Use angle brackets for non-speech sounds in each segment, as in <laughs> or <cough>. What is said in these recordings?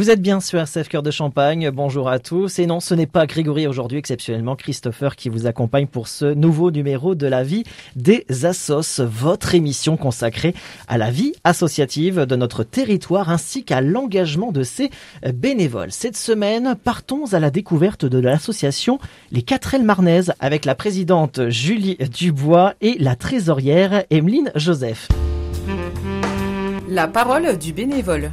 Vous êtes bien sur RCF Cœur de Champagne, bonjour à tous. Et non, ce n'est pas Grégory aujourd'hui, exceptionnellement Christopher qui vous accompagne pour ce nouveau numéro de la vie des assos, votre émission consacrée à la vie associative de notre territoire ainsi qu'à l'engagement de ses bénévoles. Cette semaine, partons à la découverte de l'association Les 4L Marnaises avec la présidente Julie Dubois et la trésorière Emeline Joseph. La parole du bénévole.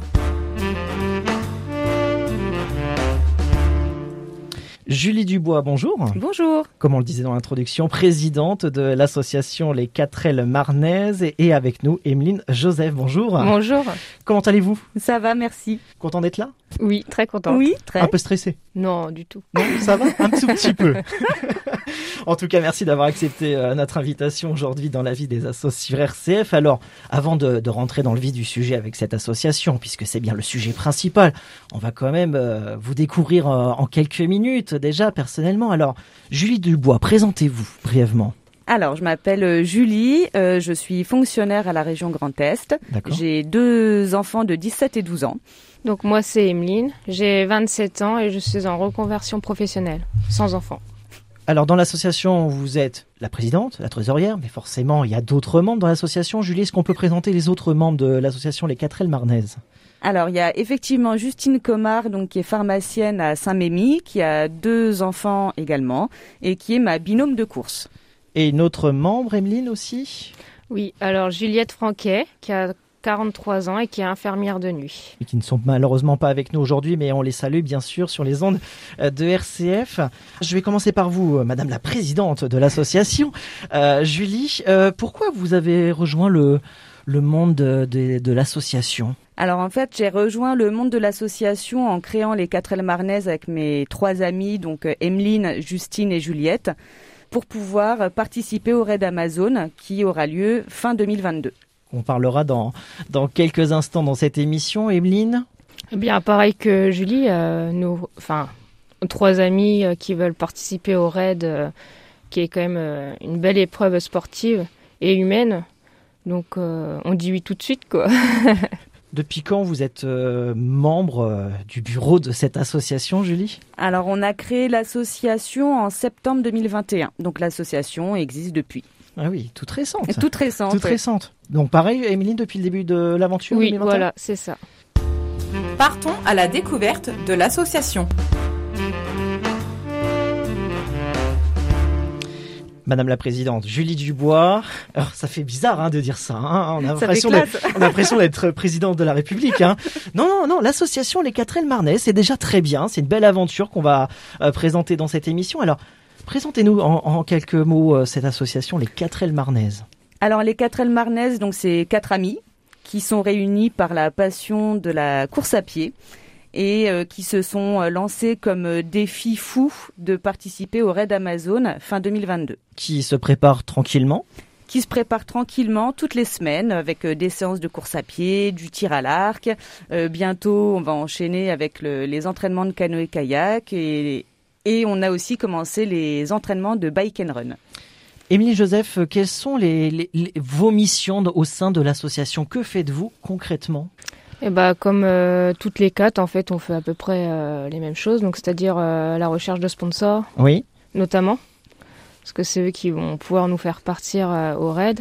Julie Dubois, bonjour. Bonjour. Comme on le disait dans l'introduction, présidente de l'association Les 4L Marnaises et avec nous Emeline Joseph, bonjour. Bonjour. Comment allez-vous? Ça va, merci. Content d'être là? Oui, très content. Oui, très. Un peu stressé Non, du tout. Non, ça va? Un tout petit peu. <laughs> <laughs> en tout cas, merci d'avoir accepté euh, notre invitation aujourd'hui dans la vie des associés RCF. Alors, avant de, de, rentrer dans le vif du sujet avec cette association, puisque c'est bien le sujet principal, on va quand même euh, vous découvrir euh, en quelques minutes déjà personnellement. Alors, Julie Dubois, présentez-vous brièvement. Alors, je m'appelle Julie, euh, je suis fonctionnaire à la région Grand Est. J'ai deux enfants de 17 et 12 ans. Donc moi, c'est Emeline, j'ai 27 ans et je suis en reconversion professionnelle, sans enfants. Alors dans l'association, vous êtes la présidente, la trésorière, mais forcément, il y a d'autres membres dans l'association. Julie, est-ce qu'on peut présenter les autres membres de l'association Les 4L Marnaises? Alors, il y a effectivement Justine Comard, donc qui est pharmacienne à Saint-Mémy, qui a deux enfants également, et qui est ma binôme de course. Et notre membre, Emeline aussi? Oui, alors Juliette Franquet, qui a 43 ans et qui est infirmière de nuit. Et qui ne sont malheureusement pas avec nous aujourd'hui, mais on les salue bien sûr sur les ondes de RCF. Je vais commencer par vous, Madame la Présidente de l'association. Euh, Julie, euh, pourquoi vous avez rejoint le, le monde de, de, de l'association? Alors en fait, j'ai rejoint le monde de l'association en créant les 4L Marnaises avec mes trois amies, donc Emeline, Justine et Juliette, pour pouvoir participer au raid Amazon qui aura lieu fin 2022. On parlera dans, dans quelques instants dans cette émission. Emeline Eh bien, pareil que Julie, euh, nous, enfin, trois amis euh, qui veulent participer au raid, euh, qui est quand même euh, une belle épreuve sportive et humaine. Donc, euh, on dit oui tout de suite, quoi. <laughs> Depuis quand vous êtes euh, membre euh, du bureau de cette association, Julie? Alors, on a créé l'association en septembre 2021. Donc, l'association existe depuis. Ah oui, toute récente. Toute récente. Toute récente. Donc, pareil, Émilie, depuis le début de l'aventure Oui, 2021? voilà, c'est ça. Partons à la découverte de l'association. Madame la Présidente, Julie Dubois. Alors, ça fait bizarre hein, de dire ça. Hein. On a l'impression d'être, présidente de la République. Hein. Non, non, non. L'association Les 4L Marnais, c'est déjà très bien. C'est une belle aventure qu'on va euh, présenter dans cette émission. Alors, présentez-nous en, en quelques mots euh, cette association Les 4L Marnaises. Alors, les 4L Marnaises, donc c'est quatre amis qui sont réunis par la passion de la course à pied et euh, qui se sont euh, lancés comme défi fou de participer au raid Amazon fin 2022. Qui se prépare tranquillement. Qui se prépare tranquillement toutes les semaines avec des séances de course à pied, du tir à l'arc. Euh, bientôt, on va enchaîner avec le- les entraînements de canoë-kayak et, et on a aussi commencé les entraînements de bike and run. Émilie Joseph, quelles sont les, les- les- vos missions au sein de l'association? Que faites-vous concrètement? Et bah, comme euh, toutes les quatre, en fait, on fait à peu près euh, les mêmes choses. Donc, c'est-à-dire euh, la recherche de sponsors, Oui. notamment, parce que c'est eux qui vont pouvoir nous faire partir euh, au raid.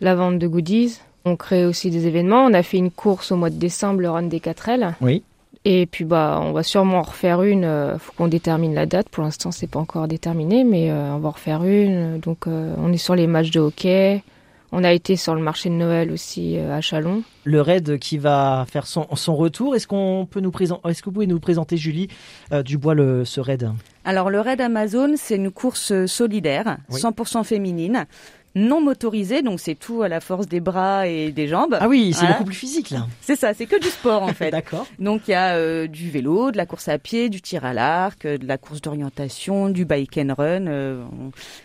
La vente de goodies. On crée aussi des événements. On a fait une course au mois de décembre, le run des 4L. Oui. Et puis bah on va sûrement en refaire une. euh, faut qu'on détermine la date. Pour l'instant c'est pas encore déterminé, mais euh, on va en refaire une. Donc euh, on est sur les matchs de hockey. On a été sur le marché de Noël aussi euh, à Chalon. Le raid qui va faire son, son retour, est-ce qu'on peut nous présenter, est-ce que vous pouvez nous présenter Julie euh, Dubois le, ce raid? Alors le raid Amazon, c'est une course solidaire, Oui. 100% féminine, non motorisée, donc c'est tout à la force des bras et des jambes. Ah oui, c'est beaucoup plus physique là. C'est ça, c'est que du sport en <laughs> fait. D'accord. Donc il y a euh, du vélo, de la course à pied, du tir à l'arc, euh, de la course d'orientation, du bike and run, euh,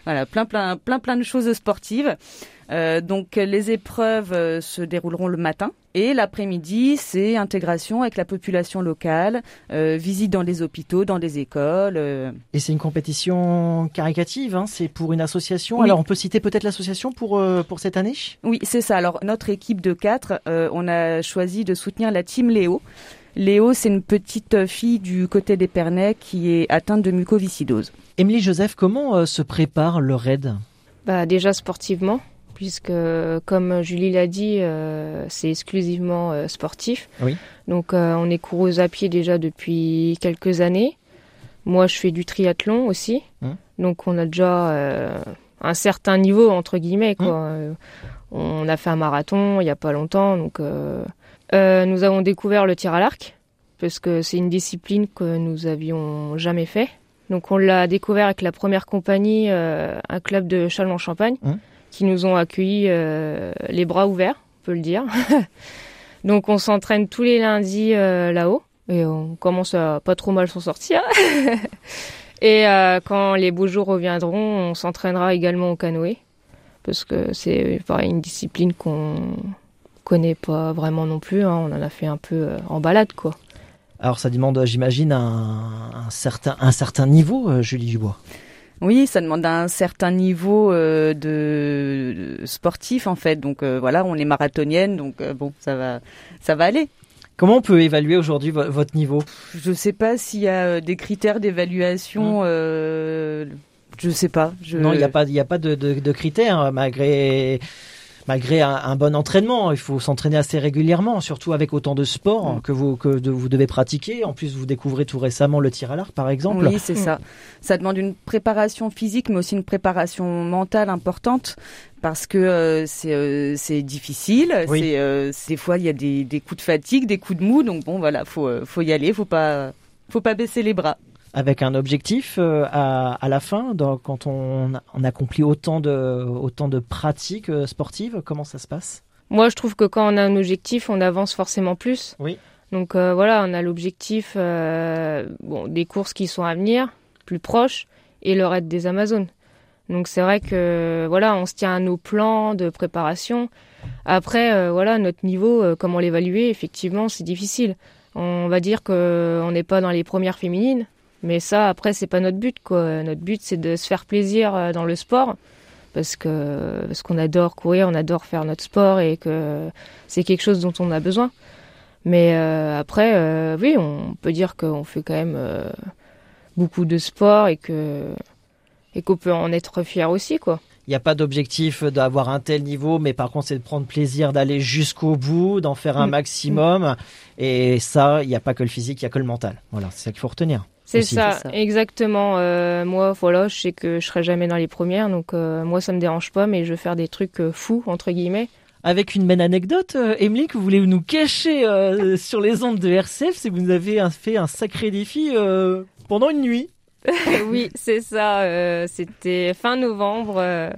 voilà, plein plein plein plein de choses sportives. Euh, donc les épreuves euh, se dérouleront le matin et l'après-midi, c'est intégration avec la population locale, euh, visite dans les hôpitaux, dans les écoles. euh. Et c'est une compétition caricative, hein, c'est pour une association. Oui. Alors on peut citer peut-être l'association pour, euh, pour cette année? Oui, c'est ça. Alors notre équipe de quatre, euh, on a choisi de soutenir la team Léo. Léo, c'est une petite fille du côté des Pernets qui est atteinte de mucoviscidose. Émilie Joseph, comment euh, se prépare le raid? Bah déjà sportivement, puisque comme Julie l'a dit, euh, c'est exclusivement euh, sportif. Oui. Donc euh, on est coureuse à pied déjà depuis quelques années. Moi je fais du triathlon aussi. Hum. Donc on a déjà un certain niveau entre guillemets quoi. Euh, on a fait un marathon il y a pas longtemps donc nous avons découvert le tir à l'arc parce que c'est une discipline que nous avions jamais fait. Donc on l'a découvert avec la première compagnie, un club de Châlons-en-Champagne, Hum. Qui nous ont accueillis euh, les bras ouverts, on peut le dire. <laughs> Donc on s'entraîne tous les lundis euh, là-haut et on commence à pas trop mal s'en sortir. <laughs> et euh, quand les beaux jours reviendront, on s'entraînera également au canoë parce que c'est une discipline qu'on connaît pas vraiment non plus. hein. On en a fait un peu en balade quoi. Alors ça demande, j'imagine, un, un certain, un certain niveau, Julie Dubois. Oui, ça demande un certain niveau euh, de, sportif en fait. Donc euh, voilà, on est marathonienne, donc euh, bon, ça va, ça va aller. Comment on peut évaluer aujourd'hui vo- votre niveau? Je sais pas s'il y a des critères d'évaluation. Euh, je sais pas. Je... Non, il n'y a pas, il a pas de, de, de critères malgré. Malgré un, un bon entraînement, il faut s'entraîner assez régulièrement, surtout avec autant de sports Mm. que vous que de- vous devez pratiquer. En plus, vous découvrez tout récemment le tir à l'arc, par exemple. Oui, c'est ça. Ça demande une préparation physique, mais aussi une préparation mentale importante, parce que euh, c'est euh, c'est difficile. Oui. C'est euh, des fois il y a des, des coups de fatigue, des coups de mou, donc bon voilà, faut faut y aller, faut pas faut pas baisser les bras. Avec un objectif euh, à, à la fin, quand on, on accomplit autant de, autant de pratiques euh, sportives, comment ça se passe? Moi, je trouve que quand on a un objectif, on avance forcément plus. Oui. Donc euh, voilà, on a l'objectif euh, bon, des courses qui sont à venir, plus proches, et le raid des Amazones. Donc c'est vrai que voilà, on se tient à nos plans de préparation. Après, euh, voilà, notre niveau, euh, comment l'évaluer Effectivement, c'est difficile. On va dire que on n'est pas dans les premières féminines, mais ça, après, c'est pas notre but. Quoi. Notre but, c'est de se faire plaisir euh, dans le sport, parce que parce qu'on adore courir, on adore faire notre sport et que c'est quelque chose dont on a besoin. Mais euh, après, euh, oui, on peut dire qu'on fait quand même euh, beaucoup de sport et que et qu'on peut en être fier aussi, quoi. Il n'y a pas d'objectif d'avoir un tel niveau, mais par contre, c'est de prendre plaisir d'aller jusqu'au bout, d'en faire un Mm. maximum. Et ça, il n'y a pas que le physique, il y a que le mental. Voilà, c'est ça qu'il faut retenir. C'est ça, exactement. Euh, moi, voilà, je sais que je serai jamais dans les premières, donc euh, moi, ça me dérange pas, mais je vais faire des trucs euh, fous entre guillemets. Avec une belle anecdote, Emily, que vous voulez nous cacher euh, <laughs> sur les ondes de RCF, c'est que vous avez un- fait un sacré défi euh, pendant une nuit. <laughs> oui, c'est ça. euh, C'était fin novembre euh,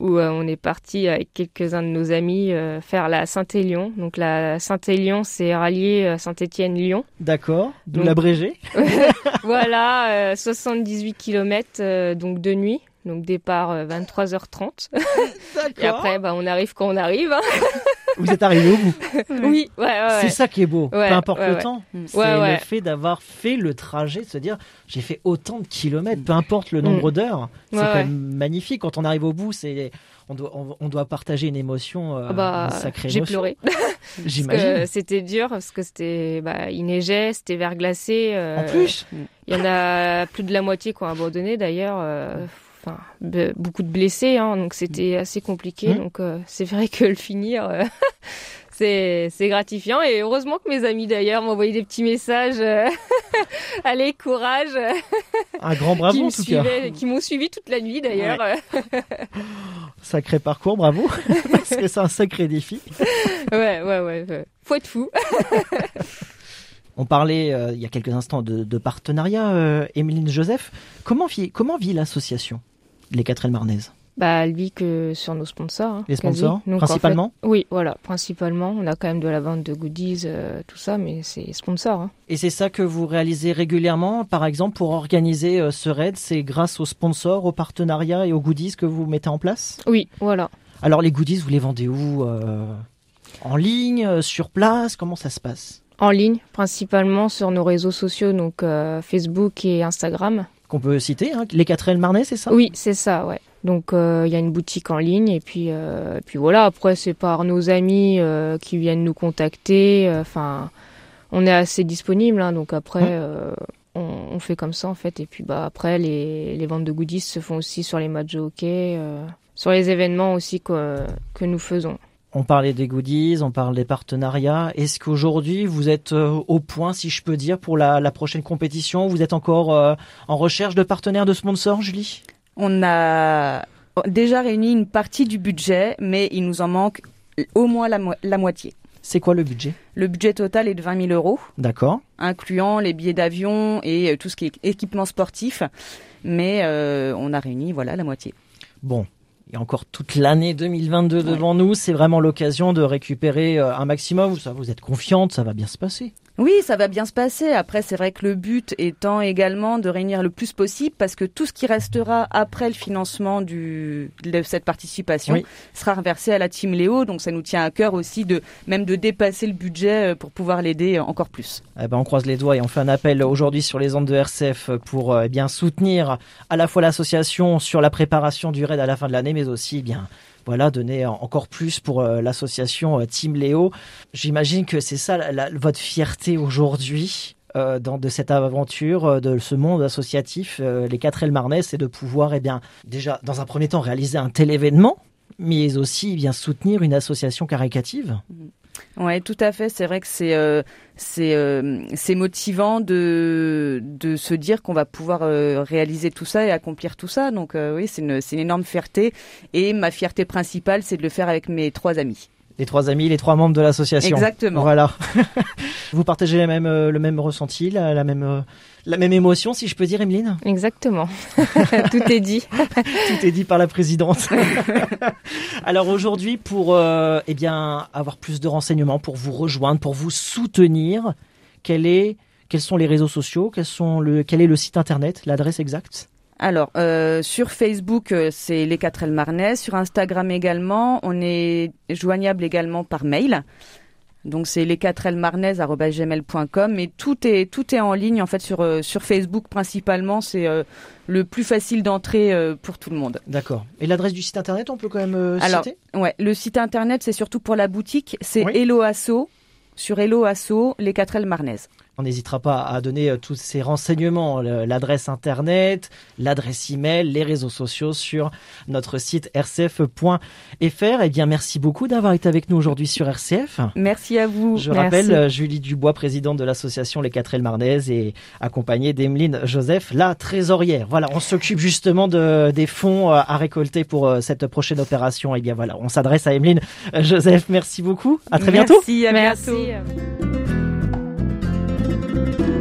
où euh, on est parti avec quelques-uns de nos amis euh, faire la Saint-Élion. Donc la Saint-Élion, c'est rallier euh, Saint-Étienne-Lyon. D'accord, d'où Donc- l'abrégé. <laughs> <laughs> voilà, euh, 78 km donc de nuit. Donc départ euh, 23h30. <laughs> Et après, bah, on arrive quand on arrive. hein. Vous êtes arrivé au bout. <laughs> Oui, ouais, ouais, C'est ouais. ça qui est beau, Ouais, peu importe ouais, le ouais. temps. Mm. C'est le fait d'avoir fait le trajet, de se dire j'ai fait autant de kilomètres, peu importe le nombre d'heures. C'est Mm. Ouais, quand ouais. même magnifique. Quand on arrive au bout, c'est on doit, on, on doit partager une émotion, euh, Ah bah, une sacrée j'ai pleuré. <laughs> J'imagine. c'était dur parce que c'était, bah, il neigeait, c'était verglacé. euh, En plus, Il y en a plus de la moitié qui ont abandonné d'ailleurs. euh, Enfin, beaucoup de blessés, hein, donc c'était assez compliqué. Mhm. Donc euh, c'est vrai que le finir, euh, <laughs> c'est gratifiant. Et heureusement que mes amis d'ailleurs m'envoyaient des petits messages. euh, <laughs> Allez, courage un grand bravo en tout cas. suivaient- qui m'ont suivi toute la nuit d'ailleurs. <laughs> Sacré parcours, bravo. Parce que c'est un sacré défi. ouais, ouais, ouais, ouais. Faut être fou. On parlait euh, il y a quelques instants de, de partenariat, euh, Emeline Joseph. Comment vit, comment vit l'association, les 4 Marnaises Bah, elle vit que sur nos sponsors. hein, Les sponsors, en principalement? fait- Oui, voilà, principalement. On a quand même de la vente de goodies, euh, tout ça, mais c'est sponsor. hein. Et c'est ça que vous réalisez régulièrement, par exemple, pour organiser euh, ce raid, c'est grâce aux sponsors, aux partenariats et aux goodies que vous mettez en place? Oui, voilà. Alors les goodies, vous les vendez où En ligne, sur place? Comment ça se passe? En ligne, principalement sur nos réseaux sociaux, donc Facebook et Instagram. Qu'on peut citer, hein, les 4 L Marnais, c'est ça? Oui, c'est ça, ouais. Donc il y a une boutique en ligne et puis puis voilà. Après c'est par nos amis qui viennent nous contacter. Enfin, on est assez disponible, hein, donc après on, fait comme ça en fait. Et puis bah après les, ventes de goodies se font aussi sur les matchs de hockey, euh, sur les événements aussi que, que nous faisons. On parlait des goodies, on parle des partenariats. Est-ce qu'aujourd'hui vous êtes euh, au point, si je peux dire, pour la, prochaine compétition? Vous êtes encore euh, en recherche de partenaires, de sponsors, Julie? On a déjà réuni une partie du budget, mais il nous en manque au moins la moitié. C'est quoi le budget? Le budget total est de 20 000 euros. D'accord. Incluant les billets d'avion et euh, tout ce qui est équipement sportif. Mais euh, on a réuni voilà la moitié. Bon, il y a encore toute l'année 2022 devant nous. C'est vraiment l'occasion de récupérer euh, un maximum. Vous êtes confiante, ça va bien se passer. Oui, ça va bien se passer. Après, c'est vrai que le but étant également de réunir le plus possible parce que tout ce qui restera après le financement du, de cette participation sera reversé à la team Léo. Donc, ça nous tient à cœur aussi de même de dépasser le budget euh, pour pouvoir l'aider encore plus. Eh ben, on croise les doigts et on fait un appel aujourd'hui sur les ondes de RCF pour euh, eh bien soutenir à la fois l'association sur la préparation du raid à la fin de l'année, mais aussi eh bien voilà, donner encore plus pour euh, l'association euh, Team Léo. J'imagine que c'est ça votre fierté aujourd'hui. Euh, dans, de cette aventure, de ce monde associatif, les 4 L Marnais, c'est de pouvoir, eh bien, déjà, dans un premier temps, réaliser un tel événement, mais aussi eh bien soutenir une association caricative. Ouais, tout à fait. C'est vrai que c'est euh, c'est euh, c'est motivant de de se dire qu'on va pouvoir euh, réaliser tout ça et accomplir tout ça. Donc oui, c'est une c'est une énorme fierté. Et ma fierté principale, c'est de le faire avec mes trois amis. Les trois amis, les trois membres de l'association. Exactement. Voilà. <laughs> Vous partagez même, le même ressenti, la, la même la même émotion, si je peux dire, Emeline? Exactement. <laughs> Tout est dit. <laughs> Tout est dit par la présidente. Alors aujourd'hui, pour euh, eh bien avoir plus de renseignements, pour vous rejoindre, pour vous soutenir, quel est, quels sont les réseaux sociaux quels sont le, Quel est le site internet, l'adresse exacte? Alors, euh, sur Facebook, euh, c'est les 4 L Marnais. Sur Instagram également, on est joignable également par mail. Donc c'est les 4 gmail.com mais tout est tout est en ligne en fait sur euh, sur Facebook principalement, c'est euh, le plus facile d'entrer euh, pour tout le monde. D'accord. Et l'adresse du site internet, on peut quand même Alors, citer? ouais, le site internet c'est surtout pour la boutique, c'est Hello Asso sur Hello Asso les 4 L Marnaises. On n'hésitera pas à donner euh, tous ces renseignements, l'adresse internet, l'adresse email, les réseaux sociaux sur notre site rcf.fr. Eh bien, merci beaucoup d'avoir été avec nous aujourd'hui sur RCF. Merci à vous. Je rappelle euh, Julie Dubois, présidente de l'association Les 4 Marnaises et accompagnée d'Emeline Joseph, la trésorière. Voilà, on s'occupe justement de, des fonds euh, à récolter pour cette prochaine opération. Eh bien, voilà, on s'adresse à Emeline Joseph. Merci beaucoup. À très bientôt. Merci, à bientôt. Thank you.